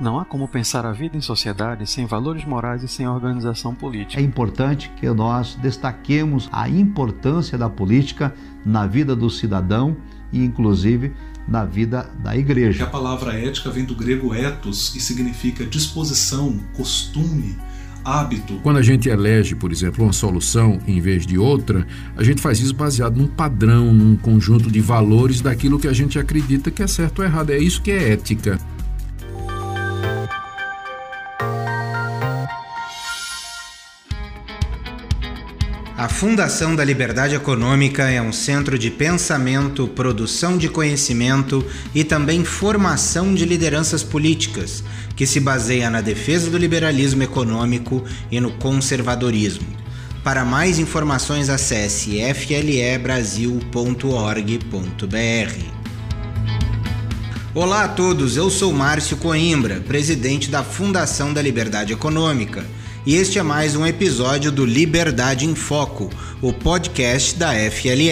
Não há como pensar a vida em sociedade sem valores morais e sem organização política. É importante que nós destaquemos a importância da política na vida do cidadão e, inclusive, na vida da igreja. A palavra ética vem do grego ethos e significa disposição, costume, hábito. Quando a gente elege, por exemplo, uma solução em vez de outra, a gente faz isso baseado num padrão, num conjunto de valores daquilo que a gente acredita que é certo ou errado. É isso que é ética. A Fundação da Liberdade Econômica é um centro de pensamento, produção de conhecimento e também formação de lideranças políticas, que se baseia na defesa do liberalismo econômico e no conservadorismo. Para mais informações, acesse flebrasil.org.br. Olá a todos, eu sou Márcio Coimbra, presidente da Fundação da Liberdade Econômica e este é mais um episódio do Liberdade em Foco, o podcast da FLE.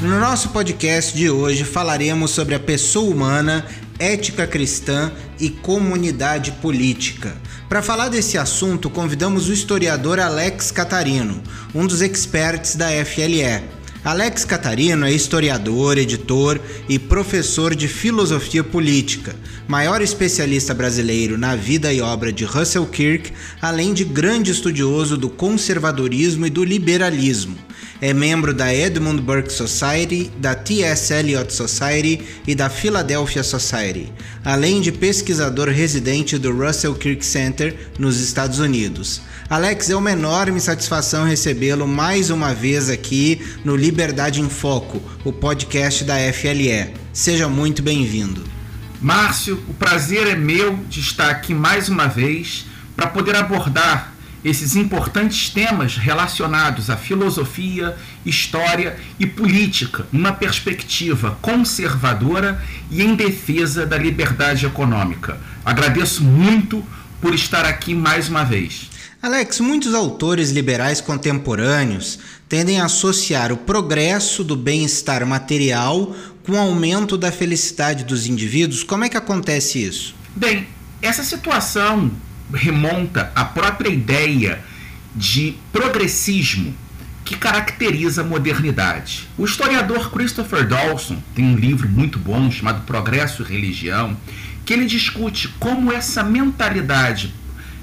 No nosso podcast de hoje falaremos sobre a pessoa humana, ética cristã e comunidade política. Para falar desse assunto, convidamos o historiador Alex Catarino, um dos experts da FLE. Alex Catarino é historiador, editor e professor de filosofia política, maior especialista brasileiro na vida e obra de Russell Kirk, além de grande estudioso do conservadorismo e do liberalismo. É membro da Edmund Burke Society, da T.S. Eliot Society e da Philadelphia Society, além de pesquisador residente do Russell Kirk Center nos Estados Unidos. Alex, é uma enorme satisfação recebê-lo mais uma vez aqui no Liberdade em Foco, o podcast da FLE. Seja muito bem-vindo. Márcio, o prazer é meu de estar aqui mais uma vez para poder abordar esses importantes temas relacionados à filosofia, história e política, numa perspectiva conservadora e em defesa da liberdade econômica. Agradeço muito por estar aqui mais uma vez. Alex, muitos autores liberais contemporâneos tendem a associar o progresso do bem-estar material com o aumento da felicidade dos indivíduos. Como é que acontece isso? Bem, essa situação remonta à própria ideia de progressismo que caracteriza a modernidade. O historiador Christopher Dawson tem um livro muito bom chamado Progresso e Religião, que ele discute como essa mentalidade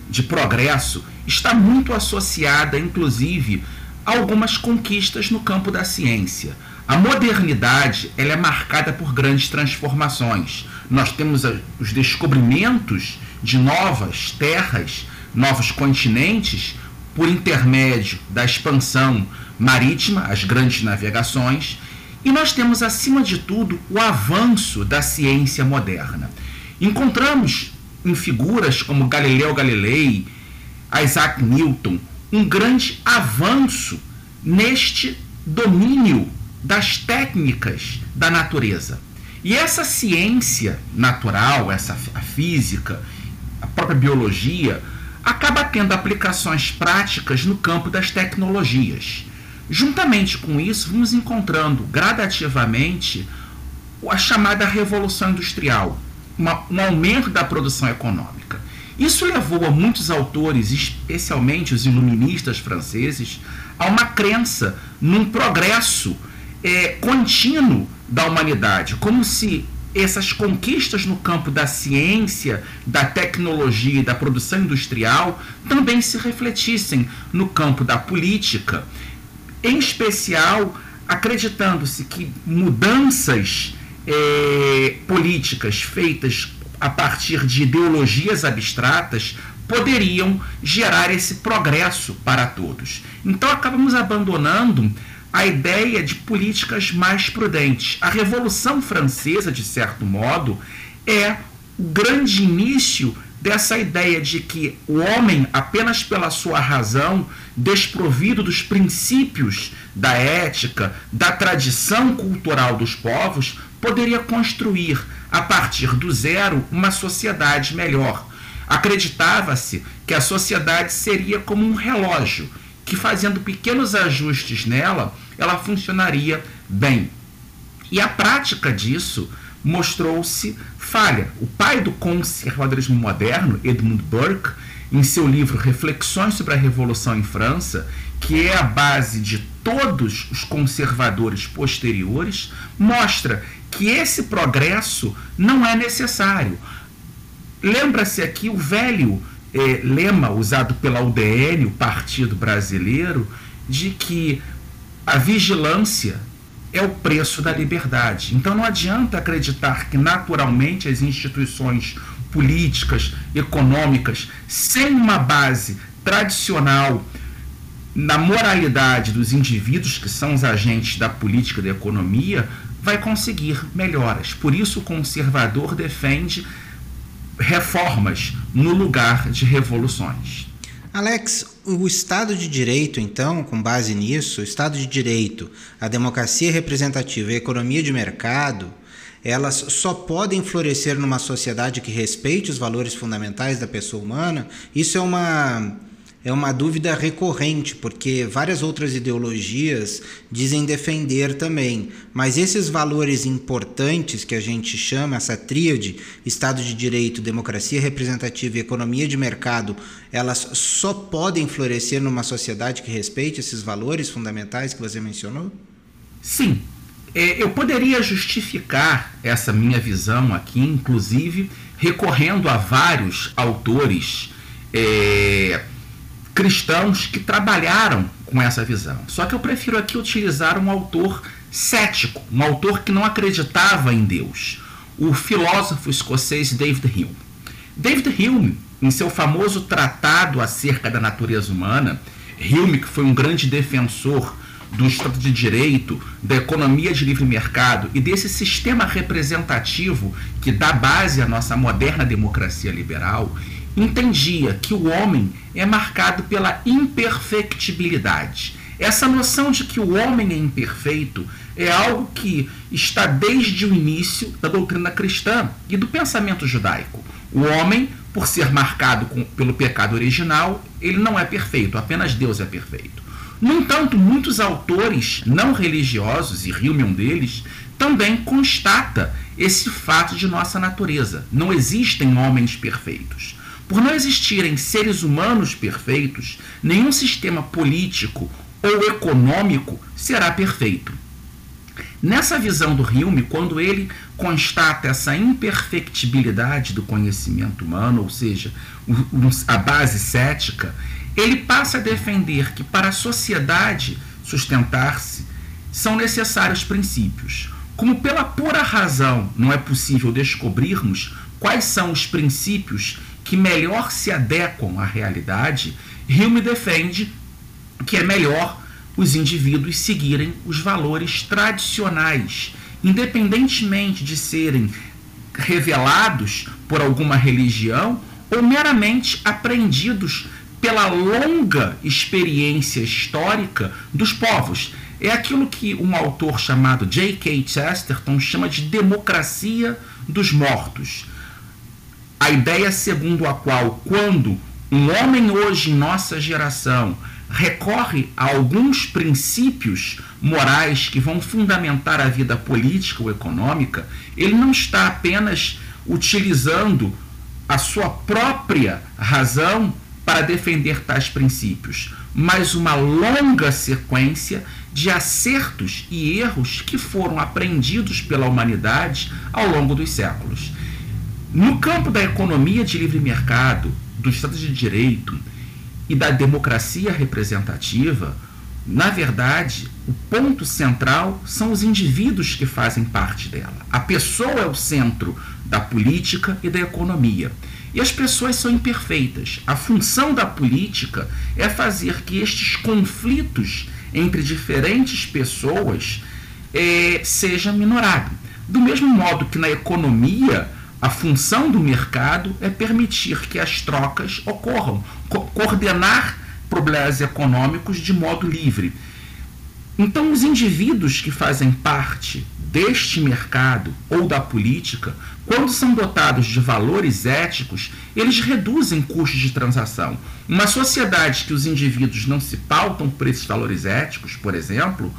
de progresso está muito associada, inclusive, a algumas conquistas no campo da ciência. A modernidade ela é marcada por grandes transformações. Nós temos os descobrimentos de novas terras, novos continentes, por intermédio da expansão marítima, as grandes navegações, e nós temos, acima de tudo, o avanço da ciência moderna. Encontramos em figuras como Galileu Galilei, Isaac Newton, um grande avanço neste domínio das técnicas da natureza. E essa ciência natural, essa a física, a própria biologia, acaba tendo aplicações práticas no campo das tecnologias. Juntamente com isso, vamos encontrando gradativamente a chamada Revolução Industrial, uma, um aumento da produção econômica. Isso levou a muitos autores, especialmente os iluministas franceses, a uma crença num progresso é, contínuo da humanidade, como se essas conquistas no campo da ciência, da tecnologia e da produção industrial também se refletissem no campo da política, em especial acreditando-se que mudanças é, políticas feitas a partir de ideologias abstratas poderiam gerar esse progresso para todos. Então acabamos abandonando a ideia de políticas mais prudentes. A Revolução Francesa, de certo modo, é o grande início dessa ideia de que o homem, apenas pela sua razão, desprovido dos princípios da ética, da tradição cultural dos povos, poderia construir, a partir do zero, uma sociedade melhor. Acreditava-se que a sociedade seria como um relógio, que fazendo pequenos ajustes nela, ela funcionaria bem. E a prática disso mostrou-se falha. O pai do conservadorismo moderno, Edmund Burke, em seu livro Reflexões sobre a Revolução em França, que é a base de todos os conservadores posteriores, mostra que esse progresso não é necessário. Lembra-se aqui o velho eh, lema usado pela UDN, o Partido Brasileiro, de que a vigilância é o preço da liberdade. Então não adianta acreditar que naturalmente as instituições políticas, econômicas, sem uma base tradicional na moralidade dos indivíduos que são os agentes da política e da economia, vai conseguir melhoras. Por isso o conservador defende reformas no lugar de revoluções. Alex, o Estado de Direito, então, com base nisso, o Estado de Direito, a democracia representativa e a economia de mercado, elas só podem florescer numa sociedade que respeite os valores fundamentais da pessoa humana. Isso é uma é uma dúvida recorrente, porque várias outras ideologias dizem defender também, mas esses valores importantes que a gente chama, essa tríade, Estado de Direito, democracia representativa e economia de mercado, elas só podem florescer numa sociedade que respeite esses valores fundamentais que você mencionou? Sim. É, eu poderia justificar essa minha visão aqui, inclusive recorrendo a vários autores. É, cristãos que trabalharam com essa visão. Só que eu prefiro aqui utilizar um autor cético, um autor que não acreditava em Deus, o filósofo escocês David Hume. David Hume, em seu famoso tratado acerca da natureza humana, Hume, que foi um grande defensor do Estado de Direito, da economia de livre mercado e desse sistema representativo que dá base à nossa moderna democracia liberal, entendia que o homem é marcado pela imperfectibilidade. Essa noção de que o homem é imperfeito é algo que está desde o início da doutrina cristã e do pensamento judaico. O homem, por ser marcado com, pelo pecado original, ele não é perfeito, apenas Deus é perfeito. No entanto, muitos autores não religiosos, e Hume um deles, também constata esse fato de nossa natureza. Não existem homens perfeitos. Por não existirem seres humanos perfeitos, nenhum sistema político ou econômico será perfeito. Nessa visão do Hume, quando ele constata essa imperfectibilidade do conhecimento humano, ou seja, a base cética, ele passa a defender que para a sociedade sustentar-se são necessários princípios. Como pela pura razão não é possível descobrirmos quais são os princípios que melhor se adequam à realidade, Hume defende que é melhor os indivíduos seguirem os valores tradicionais, independentemente de serem revelados por alguma religião ou meramente aprendidos pela longa experiência histórica dos povos. É aquilo que um autor chamado J.K. Chesterton chama de democracia dos mortos a ideia segundo a qual, quando um homem hoje em nossa geração recorre a alguns princípios morais que vão fundamentar a vida política ou econômica, ele não está apenas utilizando a sua própria razão para defender tais princípios, mas uma longa sequência de acertos e erros que foram aprendidos pela humanidade ao longo dos séculos. No campo da economia de livre mercado, do Estado de Direito e da democracia representativa, na verdade, o ponto central são os indivíduos que fazem parte dela. A pessoa é o centro da política e da economia. E as pessoas são imperfeitas. A função da política é fazer que estes conflitos entre diferentes pessoas eh, seja minorado. Do mesmo modo que na economia a função do mercado é permitir que as trocas ocorram, co coordenar problemas econômicos de modo livre. Então, os indivíduos que fazem parte deste mercado ou da política, quando são dotados de valores éticos, eles reduzem custos de transação. Uma sociedade que os indivíduos não se pautam por esses valores éticos, por exemplo,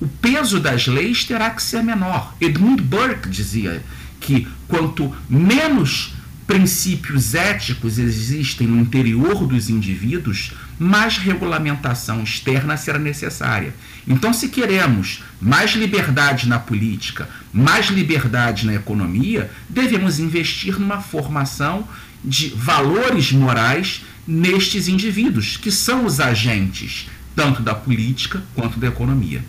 o peso das leis terá que ser menor. Edmund Burke dizia que quanto menos princípios éticos existem no interior dos indivíduos, mais regulamentação externa será necessária. Então, se queremos mais liberdade na política, mais liberdade na economia, devemos investir numa formação de valores morais nestes indivíduos, que são os agentes tanto da política quanto da economia.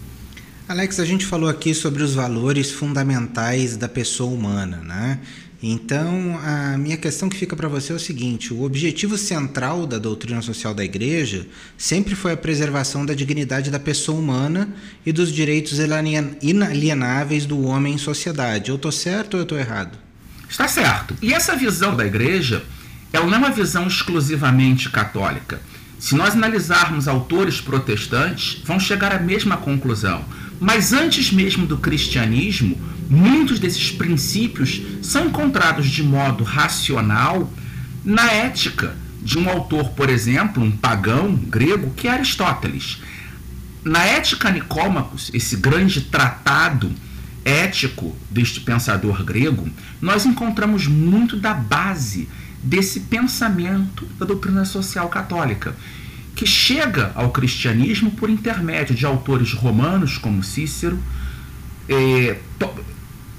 Alex, a gente falou aqui sobre os valores fundamentais da pessoa humana, né? Então, a minha questão que fica para você é o seguinte: o objetivo central da doutrina social da Igreja sempre foi a preservação da dignidade da pessoa humana e dos direitos inalienáveis do homem em sociedade. Eu estou certo ou eu estou errado? Está certo. E essa visão da Igreja, ela não é uma visão exclusivamente católica. Se nós analisarmos autores protestantes, vão chegar à mesma conclusão. Mas antes mesmo do cristianismo, muitos desses princípios são encontrados de modo racional na ética de um autor, por exemplo, um pagão grego, que é Aristóteles. Na Ética Nicômacos, esse grande tratado ético deste pensador grego, nós encontramos muito da base desse pensamento da doutrina social católica, que chega ao cristianismo por intermédio de autores romanos como Cícero, é,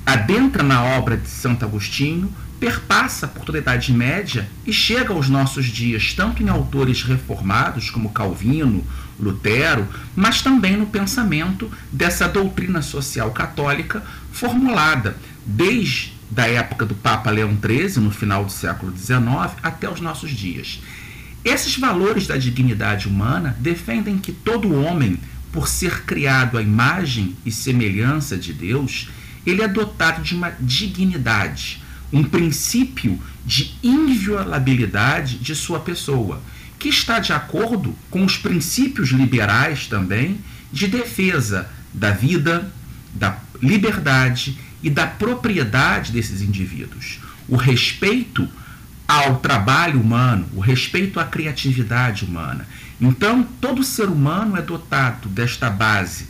adentra na obra de Santo Agostinho, perpassa por toda a Idade Média e chega aos nossos dias, tanto em autores reformados como Calvino, Lutero, mas também no pensamento dessa doutrina social católica formulada desde da época do Papa Leão XIII, no final do século XIX, até os nossos dias. Esses valores da dignidade humana defendem que todo homem, por ser criado à imagem e semelhança de Deus, ele é dotado de uma dignidade, um princípio de inviolabilidade de sua pessoa, que está de acordo com os princípios liberais também de defesa da vida, da liberdade e da propriedade desses indivíduos. O respeito ao trabalho humano, o respeito à criatividade humana. Então, todo ser humano é dotado desta base,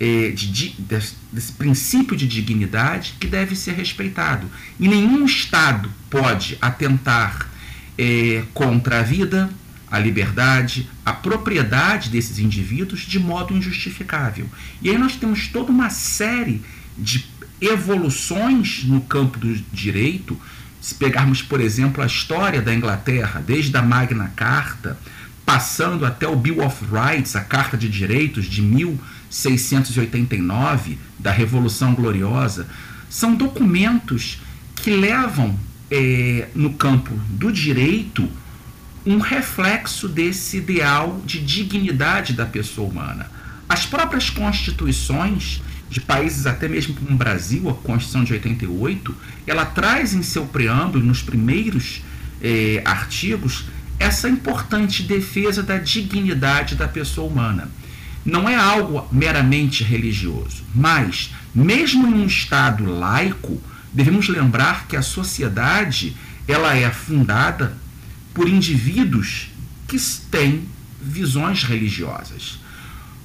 é, de, de, desse, princípio de dignidade que deve ser respeitado. E nenhum Estado pode atentar é, contra a vida, a liberdade, a propriedade desses indivíduos de modo injustificável. E aí nós temos toda uma série de evoluções no campo do direito. Se pegarmos, por exemplo, a história da Inglaterra, desde a Magna Carta, passando até o Bill of Rights, a Carta de Direitos de 1689, da Revolução Gloriosa, são documentos que levam é, no campo do direito um reflexo desse ideal de dignidade da pessoa humana. As próprias constituições de países até mesmo como o Brasil, a Constituição de 88, ela traz em seu preâmbulo, nos primeiros eh, artigos, essa importante defesa da dignidade da pessoa humana. Não é algo meramente religioso, mas, mesmo em um Estado laico, devemos lembrar que a sociedade ela é fundada por indivíduos que têm visões religiosas.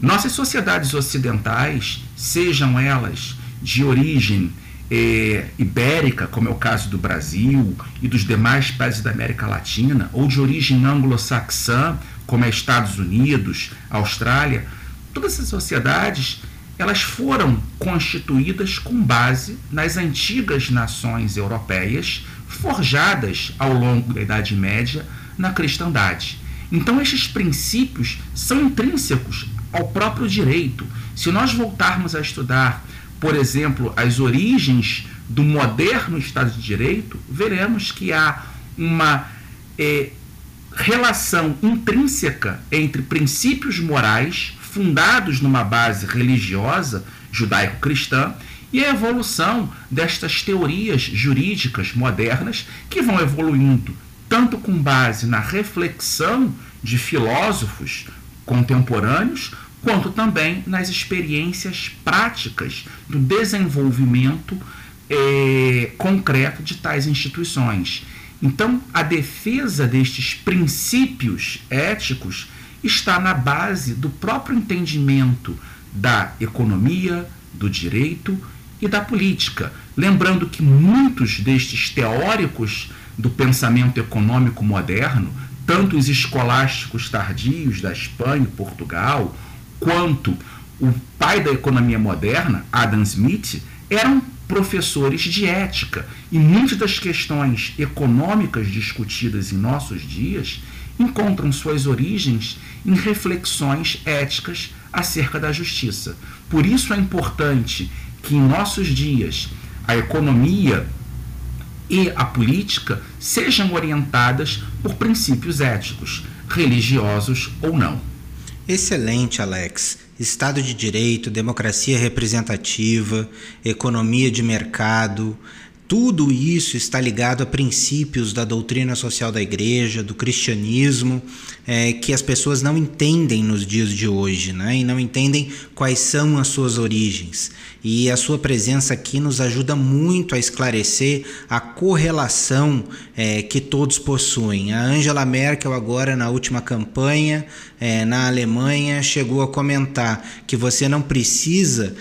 Nossas sociedades ocidentais, sejam elas de origem é, ibérica, como é o caso do Brasil e dos demais países da América Latina, ou de origem anglo-saxã, como é Estados Unidos, Austrália, todas essas sociedades elas foram constituídas com base nas antigas nações europeias, forjadas ao longo da Idade Média na cristandade. Então, estes princípios são intrínsecos ao próprio direito. Se nós voltarmos a estudar, por exemplo, as origens do moderno Estado de Direito, veremos que há uma é, relação intrínseca entre princípios morais fundados numa base religiosa judaico-cristã e a evolução destas teorias jurídicas modernas que vão evoluindo tanto com base na reflexão de filósofos contemporâneos, quanto também nas experiências práticas do desenvolvimento é, concreto de tais instituições. Então, a defesa destes princípios éticos está na base do próprio entendimento da economia, do direito e da política, lembrando que muitos destes teóricos do pensamento econômico moderno, tanto os escolásticos tardios da Espanha e Portugal, quanto o pai da economia moderna, Adam Smith, eram professores de ética. E muitas das questões econômicas discutidas em nossos dias encontram suas origens em reflexões éticas acerca da justiça. Por isso é importante que em nossos dias a economia e a política sejam orientadas por princípios éticos, religiosos ou não. Excelente, Alex. Estado de Direito, democracia representativa, economia de mercado, tudo isso está ligado a princípios da doutrina social da igreja, do cristianismo, é, que as pessoas não entendem nos dias de hoje, né? e não entendem quais são as suas origens. E a sua presença aqui nos ajuda muito a esclarecer a correlação é, que todos possuem. A Angela Merkel, agora na última campanha é, na Alemanha, chegou a comentar que você não precisa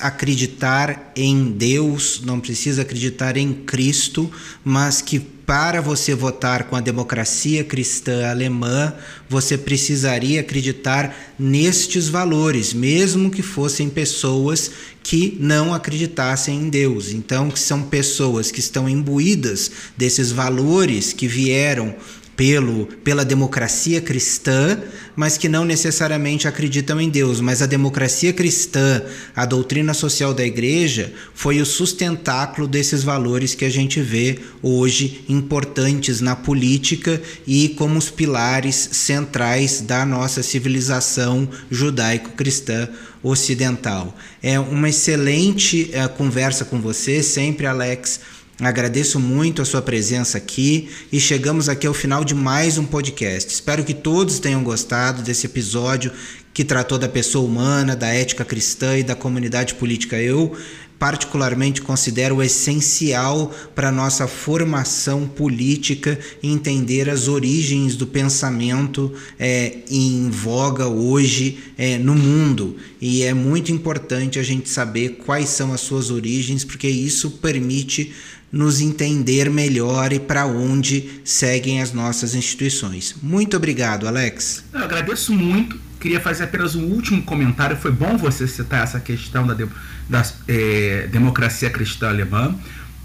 acreditar em Deus, não precisa acreditar em Cristo, mas que para você votar com a democracia cristã alemã, você precisaria acreditar nestes valores, mesmo que fossem pessoas que não acreditassem em Deus. Então, que são pessoas que estão imbuídas desses valores que vieram pelo, pela democracia cristã, mas que não necessariamente acreditam em Deus. Mas a democracia cristã, a doutrina social da igreja, foi o sustentáculo desses valores que a gente vê hoje importantes na política e como os pilares centrais da nossa civilização judaico-cristã ocidental. É uma excelente uh, conversa com você, sempre, Alex Agradeço muito a sua presença aqui e chegamos aqui ao final de mais um podcast. Espero que todos tenham gostado desse episódio que tratou da pessoa humana, da ética cristã e da comunidade política. Eu, particularmente, considero essencial para a nossa formação política entender as origens do pensamento é, em voga hoje é, no mundo. E é muito importante a gente saber quais são as suas origens, porque isso permite nos entender melhor e para onde seguem as nossas instituições. Muito obrigado, Alex. Eu agradeço muito. Queria fazer apenas um último comentário. Foi bom você citar essa questão da, de, da é, democracia cristã alemã,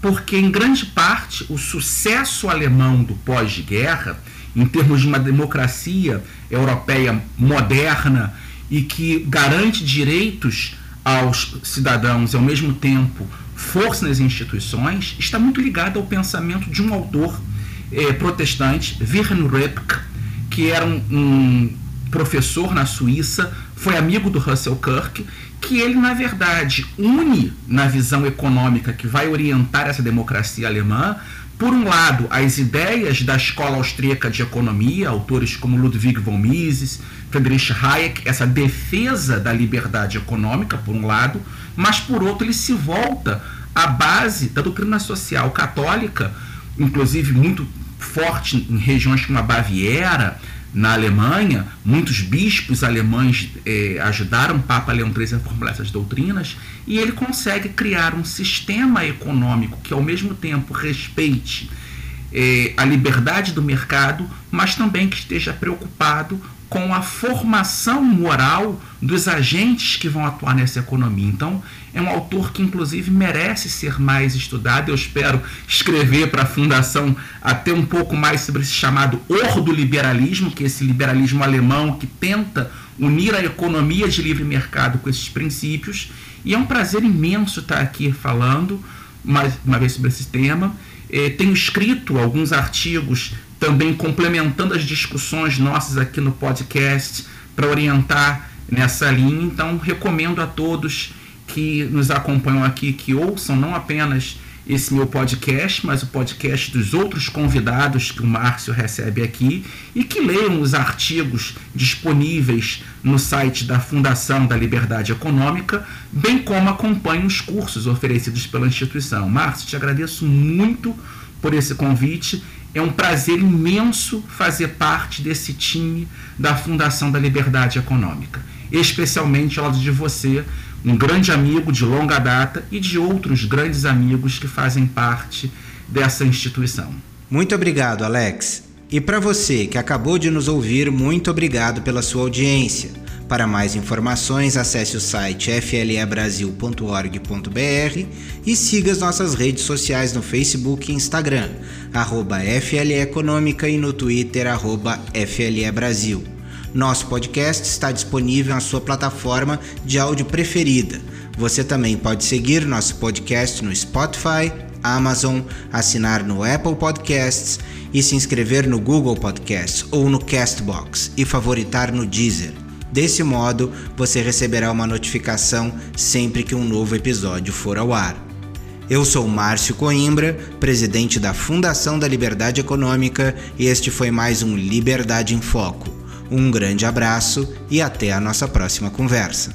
porque em grande parte o sucesso alemão do pós-guerra, em termos de uma democracia europeia moderna e que garante direitos aos cidadãos e ao mesmo tempo força nas instituições está muito ligada ao pensamento de um autor eh, protestante, Wilhelm Röpke, que era um, um, professor na Suíça, foi amigo do Russell Kirk, que ele, na verdade, une na visão econômica que vai orientar essa democracia alemã, por um lado, as ideias da escola austríaca de economia, autores como Ludwig von Mises, Friedrich Hayek, essa defesa da liberdade econômica, por um lado, mas por outro, ele se volta à base da doutrina social católica, inclusive muito forte em regiões como a Baviera, na Alemanha, muitos bispos alemães eh, ajudaram o Papa Leão XIII a formular essas doutrinas, e ele consegue criar um sistema econômico que, ao mesmo tempo, respeite eh, a liberdade do mercado, mas também que esteja preocupado com a formação moral dos agentes que vão atuar nessa economia. Então, é um autor que, inclusive, merece ser mais estudado. Eu espero escrever para a Fundação até um pouco mais sobre esse chamado ordoliberalismo, que é esse liberalismo alemão que tenta unir a economia de livre mercado com esses princípios. E é um prazer imenso estar aqui falando mais uma vez sobre esse tema. Eh, tenho escrito alguns artigos também complementando as discussões nossas aqui no podcast para orientar nessa linha. Então, recomendo a todos que nos acompanham aqui que ouçam não apenas esse meu podcast, mas o podcast dos outros convidados que o Márcio recebe aqui e que leiam os artigos disponíveis no site da Fundação da Liberdade Econômica, bem como acompanhem os cursos oferecidos pela instituição. Márcio, te agradeço muito por esse convite é um prazer imenso fazer parte desse time da Fundação da Liberdade Econômica, especialmente ao lado de você, um grande amigo de longa data e de outros grandes amigos que fazem parte dessa instituição. Muito obrigado, Alex. E para você que acabou de nos ouvir, muito obrigado pela sua audiência. Para mais informações, acesse o site flebrasil.org.br e siga as nossas redes sociais no Facebook e Instagram, arroba FLE Econômica e no Twitter, arroba FLE Brasil. Nosso podcast está disponível na sua plataforma de áudio preferida. Você também pode seguir nosso podcast no Spotify, Amazon, assinar no Apple Podcasts e se inscrever no Google Podcasts ou no Castbox e favoritar no Deezer. Desse modo, você receberá uma notificação sempre que um novo episódio for ao ar. Eu sou Márcio Coimbra, presidente da Fundação da Liberdade Econômica, e este foi mais um Liberdade em Foco. Um grande abraço e até a nossa próxima conversa.